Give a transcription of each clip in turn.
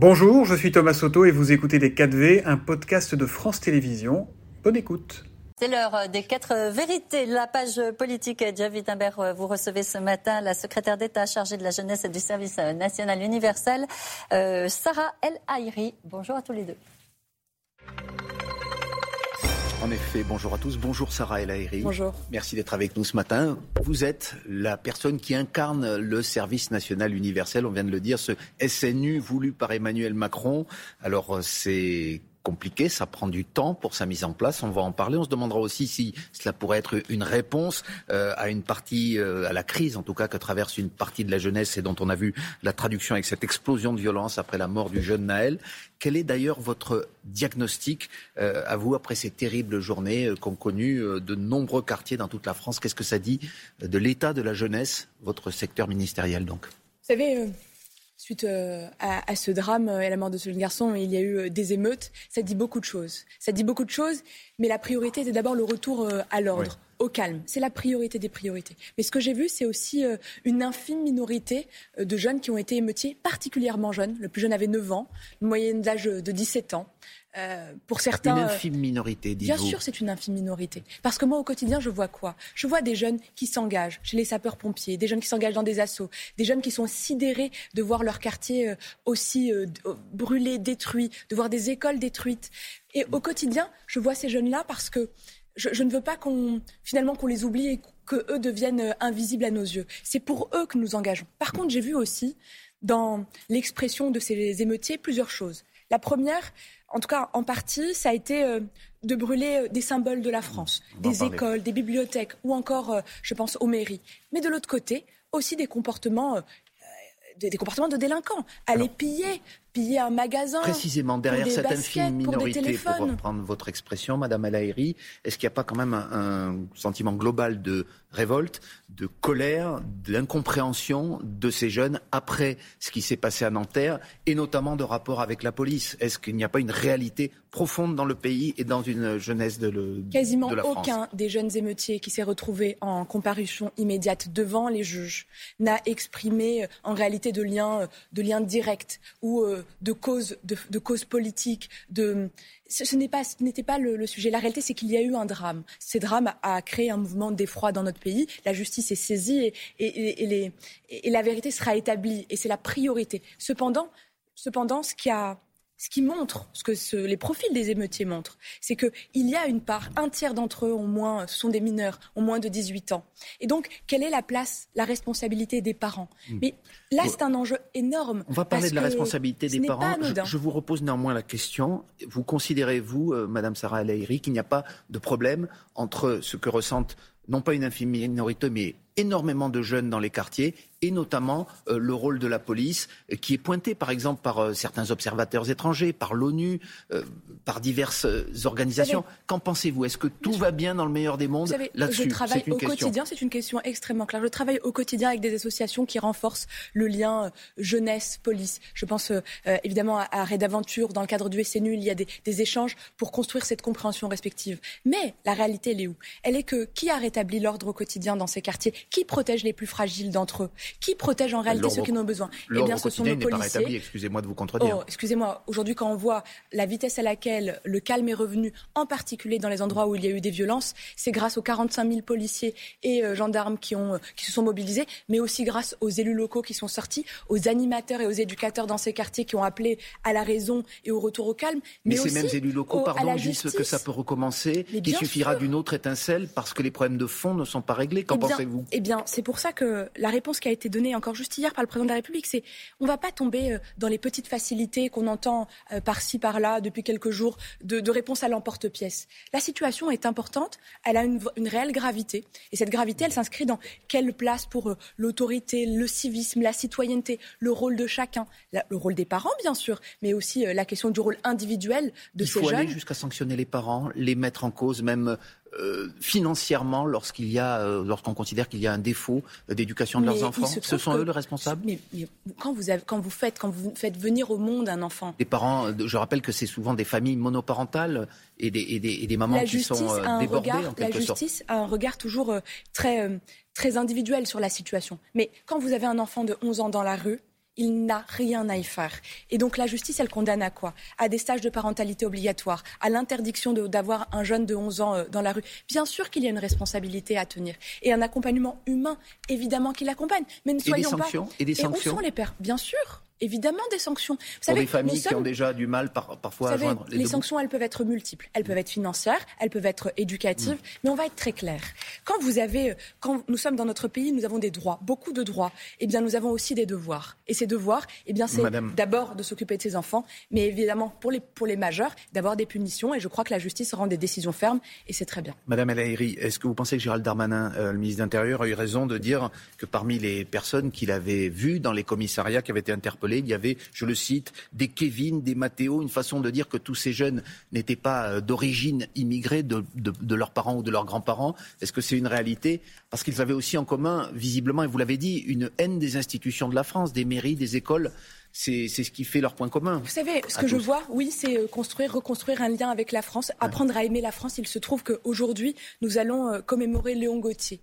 Bonjour, je suis Thomas Soto et vous écoutez Les 4V, un podcast de France Télévisions. Bonne écoute. C'est l'heure des quatre vérités. La page politique, Javid Imbert, vous recevez ce matin la secrétaire d'État chargée de la jeunesse et du service national universel, euh, Sarah El Haïri. Bonjour à tous les deux. En effet, bonjour à tous. Bonjour Sarah El Haïri. Bonjour. Merci d'être avec nous ce matin. Vous êtes la personne qui incarne le service national universel, on vient de le dire, ce SNU voulu par Emmanuel Macron. Alors c'est compliqué, ça prend du temps pour sa mise en place. On va en parler. On se demandera aussi si cela pourrait être une réponse euh, à une partie, euh, à la crise en tout cas que traverse une partie de la jeunesse et dont on a vu la traduction avec cette explosion de violence après la mort du jeune Naël. Quel est d'ailleurs votre diagnostic euh, à vous après ces terribles journées qu'ont connues de nombreux quartiers dans toute la France? Qu'est-ce que ça dit de l'état de la jeunesse, votre secteur ministériel donc? Suite euh, à, ce drame et à la mort de ce jeune garçon, il y a eu euh, des émeutes. Ça dit beaucoup de choses. Ça dit beaucoup de choses, mais la priorité c'est d'abord le retour euh, à l'ordre. Au calme. C'est la priorité des priorités. Mais ce que j'ai vu, c'est aussi une infime minorité de jeunes qui ont été émeutiers, particulièrement jeunes. Le plus jeune avait 9 ans, une moyenne d'âge de 17 ans. Euh, pour certains. Une infime minorité, Bien sûr, c'est une infime minorité. Parce que moi, au quotidien, je vois quoi? Je vois des jeunes qui s'engagent chez les sapeurs-pompiers, des jeunes qui s'engagent dans des assauts, des jeunes qui sont sidérés de voir leur quartier euh, aussi euh, brûlé, détruit, de voir des écoles détruites. Et au quotidien, je vois ces jeunes-là parce que je, ne veux pas qu'on finalement qu'on les oublie et que eux deviennent invisibles à nos yeux. C'est pour eux que nous engageons. Par contre, j'ai vu aussi dans l'expression de ces émeutiers plusieurs choses. La première, en tout cas en partie, ça a été euh, de brûler euh, des symboles de la France, des écoles, des bibliothèques ou encore, euh, je pense, aux mairies. Mais de l'autre côté, aussi des comportements des, comportements de délinquants. Aller piller, piller un magasin. Précisément, derrière cette infime minorité, pour, reprendre votre expression, Madame Alaïri, est-ce qu'il n'y a pas quand même un, sentiment global de révolte, de colère, d'incompréhension de ces jeunes après ce qui s'est passé à Nanterre et notamment de rapport avec la police? Est-ce qu'il n'y a pas une réalité profonde dans le pays et dans une jeunesse de, le, Quasiment de la France? aucun des jeunes émeutiers qui s'est retrouvé en comparution immédiate devant les juges n'a exprimé euh, en réalité de lien, euh, de lien direct ou euh, de cause, de, cause politique, de ce, n'était pas le, sujet. La réalité, c'est qu'il y a eu un drame. Ce drame a créé un mouvement d'effroi dans notre pays. La justice est saisie et, et la vérité sera établie. Et c'est la priorité. Cependant, cependant, ce qui a ce qui montre, ce que les profils des émeutiers montrent, c'est qu'il y a une part, un tiers d'entre eux au moins, ce sont des mineurs, ont moins de 18 ans. Et donc, quelle est la place, la responsabilité des parents? Hmm. Mais là, c'est un enjeu énorme. On va parler de la responsabilité des parents. Je, vous repose néanmoins la question. Vous considérez, vous, euh, Madame Sarah El qu'il n'y a pas de problème entre ce que ressentent non pas une infime minorité, mais énormément de jeunes dans les quartiers et notamment euh, le rôle de la police euh, qui est pointé par exemple par euh, certains observateurs étrangers, par l'ONU, par diverses organisations. Qu'en pensez-vous? Est-ce que tout va bien dans le meilleur des mondes là-dessus Je travaille au quotidien, c'est une question extrêmement claire. Je travaille au quotidien avec des associations qui renforcent le lien jeunesse-police. Je pense évidemment à, Red Aventure, dans le cadre du SNU, il y a des, des, échanges pour construire cette compréhension respective. Mais la réalité, elle est où? Elle est que qui a rétabli l'ordre au quotidien dans ces quartiers? Qui protège les plus fragiles d'entre eux? Qui protège en réalité ceux qui en ont besoin? Eh bien, ce sont nos policiers. Excusez-moi de vous contredire. Oh, excusez-moi. Aujourd'hui, quand on voit la vitesse à laquelle le calme est revenu, en particulier dans les endroits où il y a eu des violences, c'est grâce aux 45 000 policiers et euh, gendarmes qui, ont, euh, qui se sont mobilisés, mais aussi grâce aux élus locaux qui sont sortis, aux animateurs et aux éducateurs dans ces quartiers qui ont appelé à la raison et au retour au calme. Mais, ces mêmes élus locaux, pardon, disent que ça peut recommencer, qu'il suffira d'une autre étincelle parce que les problèmes de fond ne sont pas réglés. Qu'en eh pensez-vous? Eh bien, c'est pour ça que la réponse qui a été donnée encore juste hier par le président de la République, c'est on ne va pas tomber euh, dans les petites facilités qu'on entend euh, par-ci, par-là depuis quelques jours de, de réponse à l'emporte-pièce. La situation est importante, elle a une, une, réelle gravité. Et cette gravité, elle s'inscrit dans quelle place pour euh, l'autorité, le civisme, la citoyenneté, le rôle de chacun, le rôle des parents, bien sûr, mais aussi la question du rôle individuel de Il ces jeunes. Il faut aller jusqu'à sanctionner les parents, les mettre en cause, même euh, financièrement lorsqu'il y a, euh, lorsqu'on considère qu'il y a un défaut d'éducation de leurs enfants Ce sont eux les responsables mais, quand, vous quand, vous faites, quand vous faites venir au monde un enfant. Les parents, je rappelle que c'est souvent des familles monoparentales et des, et des, mamans qui sont euh, débordées regard, La justice a un regard toujours très, très individuel sur la situation. Mais quand vous avez un enfant de 11 ans dans la rue, il n'a rien à y faire. Et donc la justice, elle condamne à quoi? À des stages de parentalité obligatoires, à l'interdiction d'avoir un jeune de 11 ans euh, dans la rue. Bien sûr qu'il y a une responsabilité à tenir et un accompagnement humain, évidemment, qui l'accompagne. Mais ne soyons et des sanctions, pas. Et des sanctions. où sont les pères? Bien sûr évidemment des sanctions. Vous Pour savez, des familles qui ont déjà du mal parfois à joindre les, les sanctions, elles peuvent être multiples. Elles peuvent être financières, elles peuvent être éducatives, mm. mais on va être très clair. Quand vous avez, quand nous sommes dans notre pays, nous avons des droits, beaucoup de droits. Eh bien, nous avons aussi des devoirs. Et ces devoirs, eh bien, c'est d'abord de s'occuper de ses enfants, mais évidemment pour les pour les majeurs, d'avoir des punitions. Et je crois que la justice rend des décisions fermes, et c'est très bien. Madame El est-ce que vous pensez que Gérald Darmanin, euh, le ministre de l'Intérieur, a eu raison de dire que parmi les personnes qu'il avait vues dans les commissariats qui avaient été interpellées, il y avait, je le cite, des Kevin, des Mathéo, une façon de dire que tous ces jeunes n'étaient pas euh, d'origine immigrée de, leurs parents ou de leurs grands-parents? Est-ce que c'est une réalité Parce qu'ils avaient aussi en commun, visiblement, et vous l'avez dit, une haine des institutions de la France, des mairies, des écoles c'est ce qui fait leur point commun. Vous savez, ce que je vois, oui, c'est euh, construire, reconstruire un lien avec la France, apprendre à aimer la France. Il se trouve qu'aujourd'hui, nous allons euh, commémorer Léon Gauthier,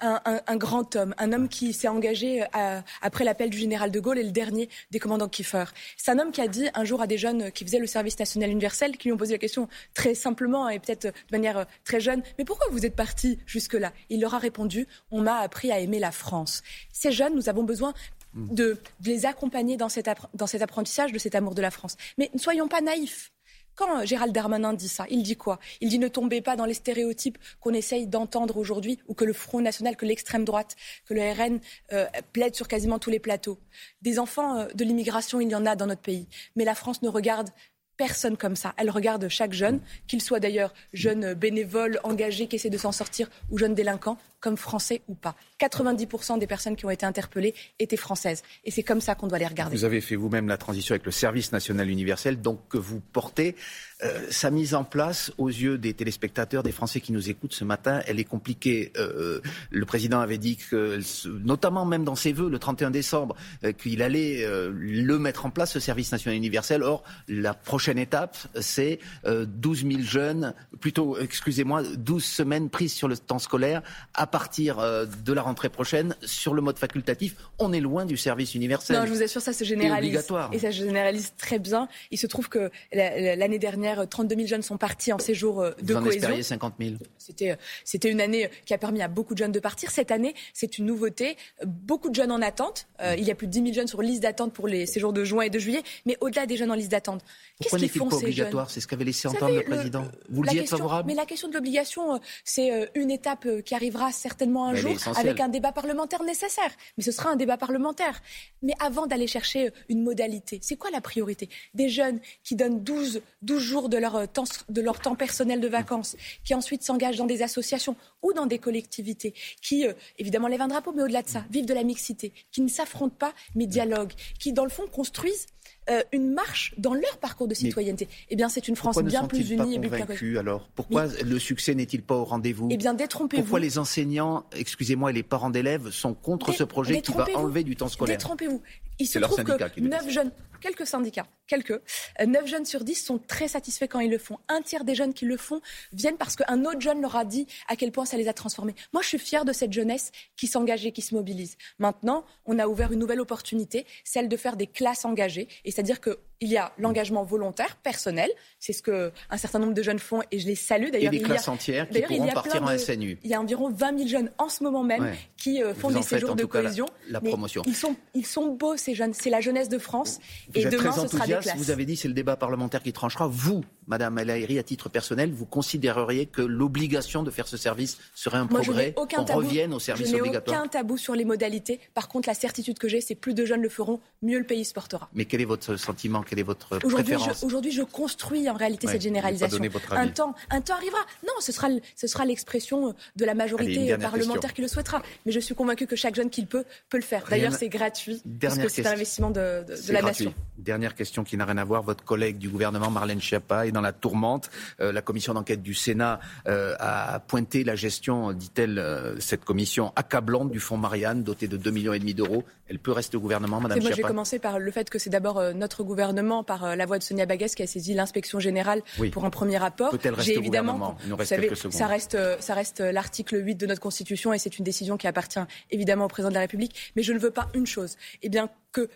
un, grand homme, un homme qui s'est engagé euh, après l'appel du général de Gaulle et le dernier des commandants Kiefer. C'est un homme qui a dit un jour à des jeunes qui faisaient le service national universel, qui lui ont posé la question très simplement et peut-être de manière très jeune, mais pourquoi vous êtes parti jusque-là? Il leur a répondu, on m'a appris à aimer la France. Ces jeunes, nous avons besoin de, les accompagner dans cet, dans cet apprentissage de cet amour de la France. Mais ne soyons pas naïfs. Quand Gérald Darmanin dit ça, il dit quoi? Il dit ne tombez pas dans les stéréotypes qu'on essaye d'entendre aujourd'hui ou que le Front National, que l'extrême droite, que le RN euh, plaide sur quasiment tous les plateaux. Des enfants euh, de l'immigration, il y en a dans notre pays. Mais la France ne regarde personne comme ça. Elle regarde chaque jeune, qu'il soit d'ailleurs jeune bénévole, engagé, qui essaie de s'en sortir, ou jeune délinquant, comme français ou pas. 90% des personnes qui ont été interpellées étaient françaises. Et c'est comme ça qu'on doit les regarder. Vous avez fait vous-même la transition avec le service national universel, donc que vous portez. Euh, sa mise en place, aux yeux des téléspectateurs, des Français qui nous écoutent ce matin, elle est compliquée. Euh, le président avait dit que, notamment même dans ses vœux, le 31 décembre, euh, qu'il allait le mettre en place, ce service national universel. Or, la prochaine étape, c'est 12 000 jeunes, plutôt, excusez-moi, 12 semaines prises sur le temps scolaire à partir de la rentrée prochaine sur le mode facultatif. On est loin du service universel. Non, je vous assure, ça se généralise. Et, obligatoire. et ça se généralise très bien. Il se trouve que l'année dernière, 32 000 jeunes sont partis en séjour euh, de vous en cohésion. 50 000. C'était, euh, c'était une année qui a permis à beaucoup de jeunes de partir. Cette année, c'est une nouveauté. Beaucoup de jeunes en attente. Euh, il y a plus de 10 000 jeunes sur liste d'attente pour les séjours de juin et de juillet. Mais au-delà des jeunes en liste d'attente, qu'est-ce qu'ils font pas obligatoire? C'est ce qu'avait laissé entendre le président. vous le dites favorable? Mais la question de l'obligation, c'est une étape qui arrivera certainement un jour avec un débat parlementaire nécessaire. Mais ce sera un débat parlementaire. Mais avant d'aller chercher une modalité, c'est quoi la priorité? Des jeunes qui donnent 12, 12 jours de leur, temps, de leur temps personnel de vacances, qui ensuite s'engagent dans des associations ou dans des collectivités, qui, euh, évidemment, lèvent un drapeau, mais au-delà de ça, vivent de la mixité, qui ne s'affrontent pas, mais dialoguent, qui, dans le fond, construisent euh, une marche dans leur parcours de citoyenneté. Eh bien, c'est une France bien plus unie et plus alors? Pourquoi le succès n'est-il pas au rendez-vous? Eh bien, détrompez-vous. Pourquoi les enseignants, excusez-moi, et les parents d'élèves sont contre ce projet qui va enlever du temps scolaire? Détrompez-vous. Il se trouve que 9 jeunes, quelques syndicats, quelques, 9 euh, jeunes sur 10 sont très satisfaits quand ils le font. Un tiers des jeunes qui le font viennent parce qu'un autre jeune leur a dit à quel point ça les a transformés. Moi, je suis fière de cette jeunesse qui s'engage et qui se mobilise. Maintenant, on a ouvert une nouvelle opportunité, celle de faire des classes engagées. Et c'est-à-dire que il y a l'engagement volontaire, personnel. C'est ce que un certain nombre de jeunes font et je les salue. D'ailleurs, il des classes entières qui pourront partir en SNU. Il y a environ 20 000 jeunes en ce moment même qui euh, font des séjours de cohésion. La, promotion. Ils sont, ils sont beaux ces jeunes. C'est la jeunesse de France. et demain, ce sera des classes. Vous avez dit c'est le débat parlementaire qui tranchera. Vous, Amen. Madame El à titre personnel, vous considéreriez que l'obligation de faire ce service serait un progrès aucun qu'on revienne au service obligatoire Je n'ai aucun tabou sur les modalités. Par contre, la certitude que j'ai, c'est plus de jeunes le feront, mieux le pays se portera. Mais quel est votre sentiment? Quelle est votre Aujourd'hui, je, construis en réalité cette généralisation. Un temps, un temps arrivera. Non, ce sera, ce sera l'expression de la majorité parlementaire qui le souhaitera. Mais je suis convaincu que chaque jeune qui le peut peut le faire. D'ailleurs, c'est gratuit parce que c'est un investissement de, la nation. Dernière question qui n'a rien à voir. Votre collègue du gouvernement, Marlène Schiappa, est dans la tourmente. Euh, la commission d'enquête du Sénat euh, a pointé la gestion, dit-elle, euh, cette commission accablante du fonds Marianne, doté de 2,5 millions et demi d'euros. Elle peut rester au gouvernement, Madame Moi, j'ai commencé par le fait que c'est d'abord notre gouvernement, par la voix de Sonia Baguès, qui a saisi l'inspection générale pour un premier rapport. Peut-elle rester au gouvernement Il nous reste vous savez, ça reste, ça reste l'article 8 de notre Constitution et c'est une décision qui appartient évidemment au président de la République. Mais je ne veux pas une chose, eh bien que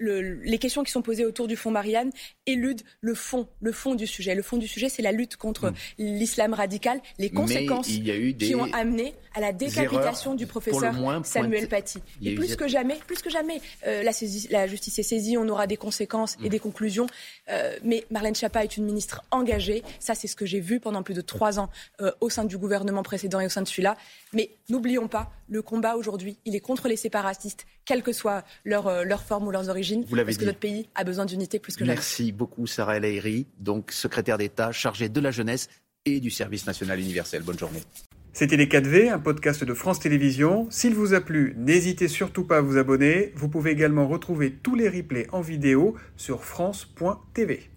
les questions qui sont posées autour du fonds Marianne éludent le fond, le fond du sujet. Le fond du sujet, c'est la lutte contre mm. l'islam radical, les conséquences qui ont amené à la décapitation du professeur Samuel Paty. Et plus que jamais, plus que jamais, euh, la, justice est saisie, on aura des conséquences et mm. des conclusions. Euh, mais Marlène Schiappa est une ministre engagée. Ça, c'est ce que j'ai vu pendant plus de trois ans euh, au sein du gouvernement précédent et au sein de celui-là. Mais n'oublions pas, le combat aujourd'hui, il est contre les séparatistes, quelle que soit leur, leur forme ou leurs origines, parce que notre pays a besoin d'unité plus que jamais. Merci beaucoup, Sarah El Haïry, donc secrétaire d'État chargée de la jeunesse et du service national universel. Bonne journée. C'était Les 4V, un podcast de France Télévisions. S'il vous a plu, n'hésitez surtout pas à vous abonner. Vous pouvez également retrouver tous les replays en vidéo sur France.tv.